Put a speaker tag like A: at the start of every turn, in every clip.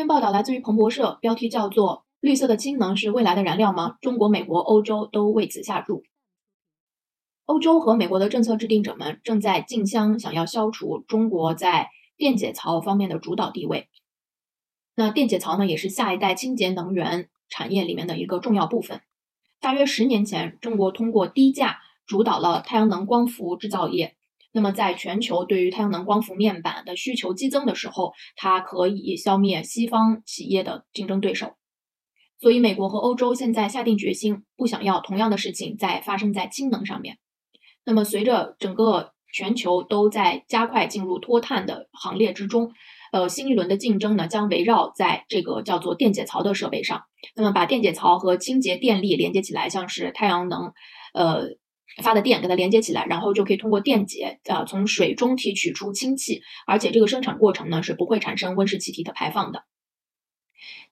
A: 篇报道来自于彭博社，标题叫做“绿色的氢能是未来的燃料吗？中国、美国、欧洲都为此下注。”欧洲和美国的政策制定者们正在竞相想要消除中国在电解槽方面的主导地位。那电解槽呢，也是下一代清洁能源产业里面的一个重要部分。大约十年前，中国通过低价主导了太阳能光伏制造业。那么，在全球对于太阳能光伏面板的需求激增的时候，它可以消灭西方企业的竞争对手。所以，美国和欧洲现在下定决心，不想要同样的事情再发生在氢能上面。那么，随着整个全球都在加快进入脱碳的行列之中，呃，新一轮的竞争呢，将围绕在这个叫做电解槽的设备上。那么，把电解槽和清洁电力连接起来，像是太阳能，呃，发的电给它连接起来，然后就可以通过电解，呃，从水中提取出氢气，而且这个生产过程呢是不会产生温室气体的排放的。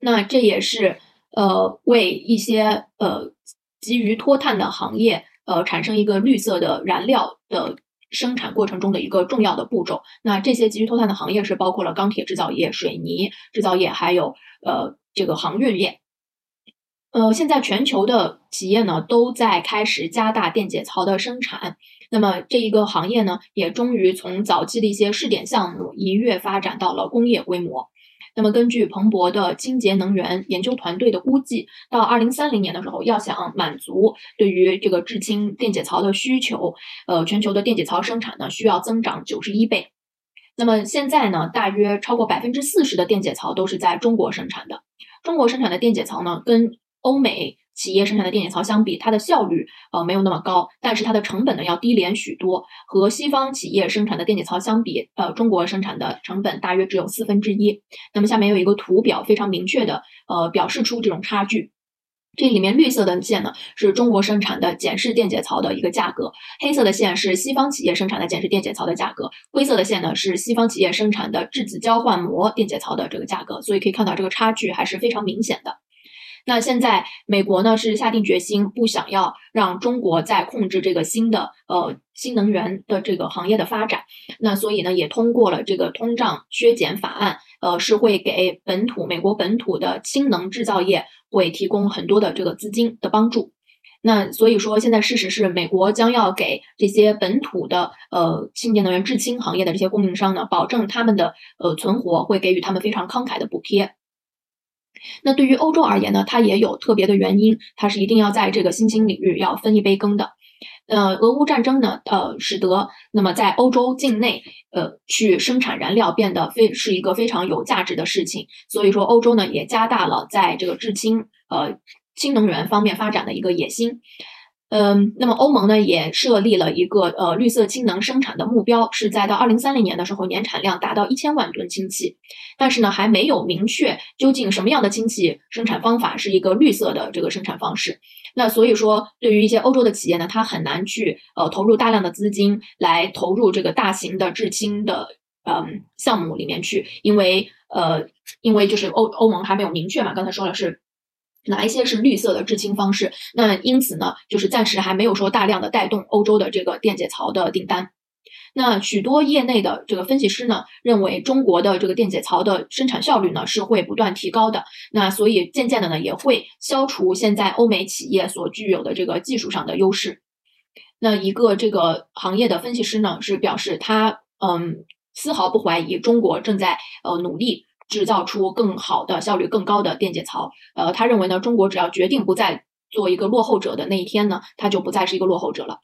A: 那这也是呃，为一些呃急于脱碳的行业。呃，产生一个绿色的燃料的生产过程中的一个重要的步骤。那这些急于脱碳的行业是包括了钢铁制造业、水泥制造业，还有呃这个航运业。呃，现在全球的企业呢都在开始加大电解槽的生产。那么这一个行业呢，也终于从早期的一些试点项目一跃发展到了工业规模。那么，根据彭博的清洁能源研究团队的估计，到二零三零年的时候，要想满足对于这个制氢电解槽的需求，呃，全球的电解槽生产呢需要增长九十一倍。那么现在呢，大约超过百分之四十的电解槽都是在中国生产的。中国生产的电解槽呢，跟欧美。企业生产的电解槽相比，它的效率呃没有那么高，但是它的成本呢要低廉许多。和西方企业生产的电解槽相比，呃，中国生产的成本大约只有四分之一。那么下面有一个图表，非常明确的呃表示出这种差距。这里面绿色的线呢是中国生产的简式电解槽的一个价格，黑色的线是西方企业生产的简式电解槽的价格，灰色的线呢是西方企业生产的质子交换膜电解槽的这个价格。所以可以看到这个差距还是非常明显的。那现在美国呢是下定决心不想要让中国再控制这个新的呃新能源的这个行业的发展，那所以呢也通过了这个通胀削减法案，呃是会给本土美国本土的氢能制造业会提供很多的这个资金的帮助。那所以说现在事实是美国将要给这些本土的呃清洁能源制氢行业的这些供应商呢，保证他们的呃存活，会给予他们非常慷慨的补贴。那对于欧洲而言呢，它也有特别的原因，它是一定要在这个新兴领域要分一杯羹的。呃，俄乌战争呢，呃，使得那么在欧洲境内，呃，去生产燃料变得非是一个非常有价值的事情。所以说，欧洲呢也加大了在这个制氢呃氢能源方面发展的一个野心。嗯，那么欧盟呢也设立了一个呃绿色氢能生产的目标，是在到二零三零年的时候年产量达到一千万吨氢气，但是呢还没有明确究竟什么样的氢气生产方法是一个绿色的这个生产方式。那所以说，对于一些欧洲的企业呢，它很难去呃投入大量的资金来投入这个大型的制氢的嗯项目里面去，因为呃因为就是欧欧盟还没有明确嘛，刚才说了是。哪一些是绿色的制氢方式？那因此呢，就是暂时还没有说大量的带动欧洲的这个电解槽的订单。那许多业内的这个分析师呢，认为中国的这个电解槽的生产效率呢是会不断提高的。那所以渐渐的呢，也会消除现在欧美企业所具有的这个技术上的优势。那一个这个行业的分析师呢，是表示他嗯丝毫不怀疑中国正在呃努力。制造出更好的效率更高的电解槽，呃，他认为呢，中国只要决定不再做一个落后者的那一天呢，它就不再是一个落后者了。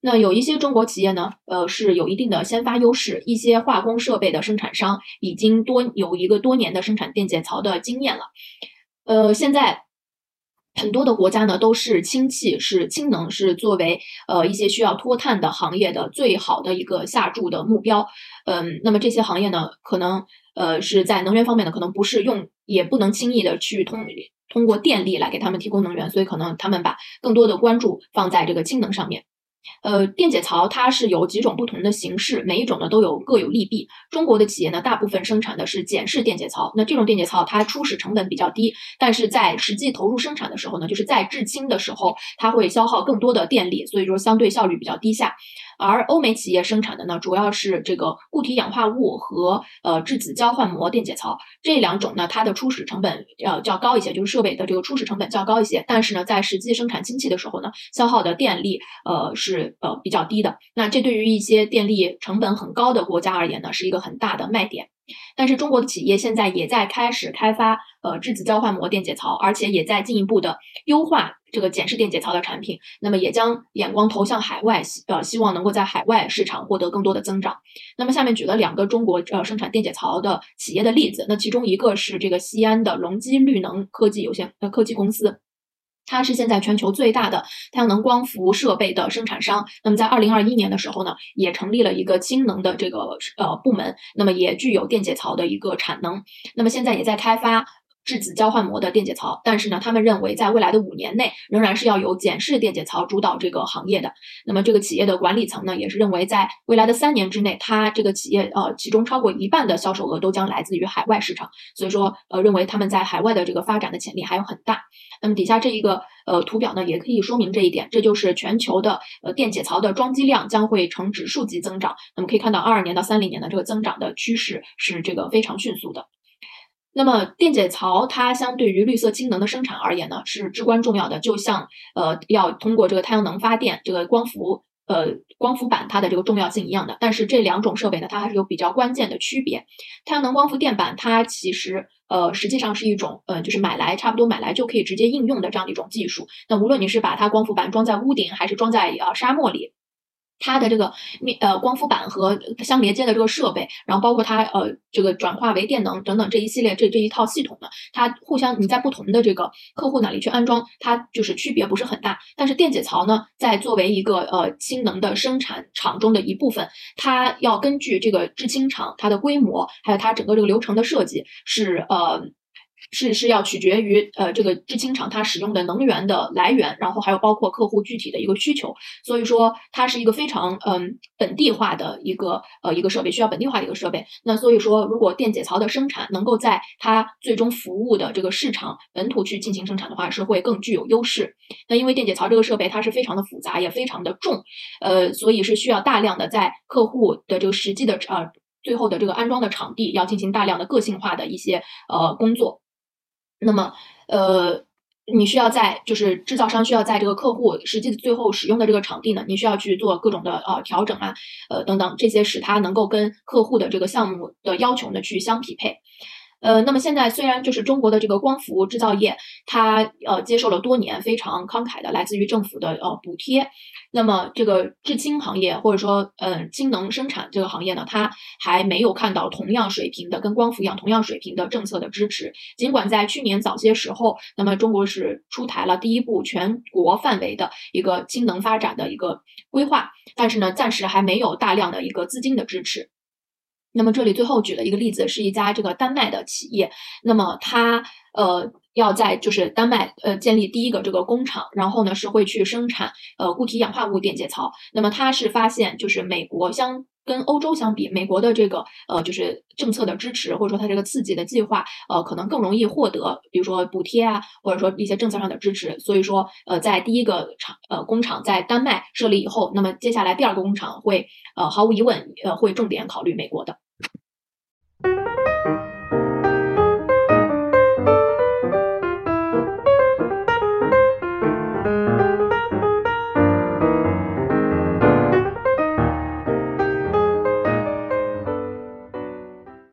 A: 那有一些中国企业呢，呃，是有一定的先发优势，一些化工设备的生产商已经多有一个多年的生产电解槽的经验了。呃，现在很多的国家呢，都是氢气是氢能是作为呃一些需要脱碳的行业的最好的一个下注的目标。嗯，那么这些行业呢，可能。呃，是在能源方面呢，可能不是用，也不能轻易的去通通过电力来给他们提供能源，所以可能他们把更多的关注放在这个氢能上面。呃，电解槽它是有几种不同的形式，每一种呢都有各有利弊。中国的企业呢，大部分生产的是简式电解槽，那这种电解槽它初始成本比较低，但是在实际投入生产的时候呢，就是在制氢的时候，它会消耗更多的电力，所以说相对效率比较低下。而欧美企业生产的呢，主要是这个固体氧化物和呃质子交换膜电解槽这两种呢，它的初始成本要较高一些，就是设备的这个初始成本较高一些。但是呢，在实际生产氢气的时候呢，消耗的电力呃是呃比较低的。那这对于一些电力成本很高的国家而言呢，是一个很大的卖点。但是中国的企业现在也在开始开发呃质子交换膜电解槽，而且也在进一步的优化这个碱式电解槽的产品。那么也将眼光投向海外，希呃希望能够在海外市场获得更多的增长。那么下面举了两个中国呃生产电解槽的企业的例子，那其中一个是这个西安的隆基绿能科技有限呃科技公司。它是现在全球最大的太阳能光伏设备的生产商。那么在二零二一年的时候呢，也成立了一个氢能的这个呃部门，那么也具有电解槽的一个产能。那么现在也在开发。质子交换膜的电解槽，但是呢，他们认为在未来的五年内，仍然是要由碱式电解槽主导这个行业的。那么这个企业的管理层呢，也是认为在未来的三年之内，它这个企业呃，其中超过一半的销售额都将来自于海外市场。所以说，呃，认为他们在海外的这个发展的潜力还有很大。那么底下这一个呃图表呢，也可以说明这一点。这就是全球的呃电解槽的装机量将会呈指数级增长。那么可以看到，二二年到三零年的这个增长的趋势是这个非常迅速的。那么电解槽它相对于绿色氢能的生产而言呢，是至关重要的。就像呃要通过这个太阳能发电，这个光伏呃光伏板它的这个重要性一样的。但是这两种设备呢，它还是有比较关键的区别。太阳能光伏电板它其实呃实际上是一种呃就是买来差不多买来就可以直接应用的这样的一种技术。那无论你是把它光伏板装在屋顶，还是装在呃沙漠里。它的这个面呃光伏板和相连接的这个设备，然后包括它呃这个转化为电能等等这一系列这这一套系统呢，它互相你在不同的这个客户那里去安装，它就是区别不是很大。但是电解槽呢，在作为一个呃氢能的生产厂中的一部分，它要根据这个制氢厂它的规模，还有它整个这个流程的设计是呃。是是要取决于呃这个制氢厂它使用的能源的来源，然后还有包括客户具体的一个需求，所以说它是一个非常嗯本地化的一个呃一个设备，需要本地化的一个设备。那所以说，如果电解槽的生产能够在它最终服务的这个市场本土去进行生产的话，是会更具有优势。那因为电解槽这个设备它是非常的复杂，也非常的重，呃，所以是需要大量的在客户的这个实际的呃最后的这个安装的场地要进行大量的个性化的一些呃工作。那么，呃，你需要在就是制造商需要在这个客户实际的最后使用的这个场地呢，你需要去做各种的呃调整啊，呃等等，这些使它能够跟客户的这个项目的要求呢去相匹配。呃，那么现在虽然就是中国的这个光伏制造业，它呃接受了多年非常慷慨的来自于政府的呃补贴，那么这个制氢行业或者说嗯氢能生产这个行业呢，它还没有看到同样水平的跟光伏一样同样水平的政策的支持。尽管在去年早些时候，那么中国是出台了第一部全国范围的一个氢能发展的一个规划，但是呢，暂时还没有大量的一个资金的支持。那么这里最后举了一个例子，是一家这个丹麦的企业，那么它呃要在就是丹麦呃建立第一个这个工厂，然后呢是会去生产呃固体氧化物电解槽。那么它是发现就是美国相跟欧洲相比，美国的这个呃就是政策的支持或者说它这个刺激的计划呃可能更容易获得，比如说补贴啊或者说一些政策上的支持。所以说呃在第一个厂呃工厂在丹麦设立以后，那么接下来第二个工厂会呃毫无疑问呃会重点考虑美国的。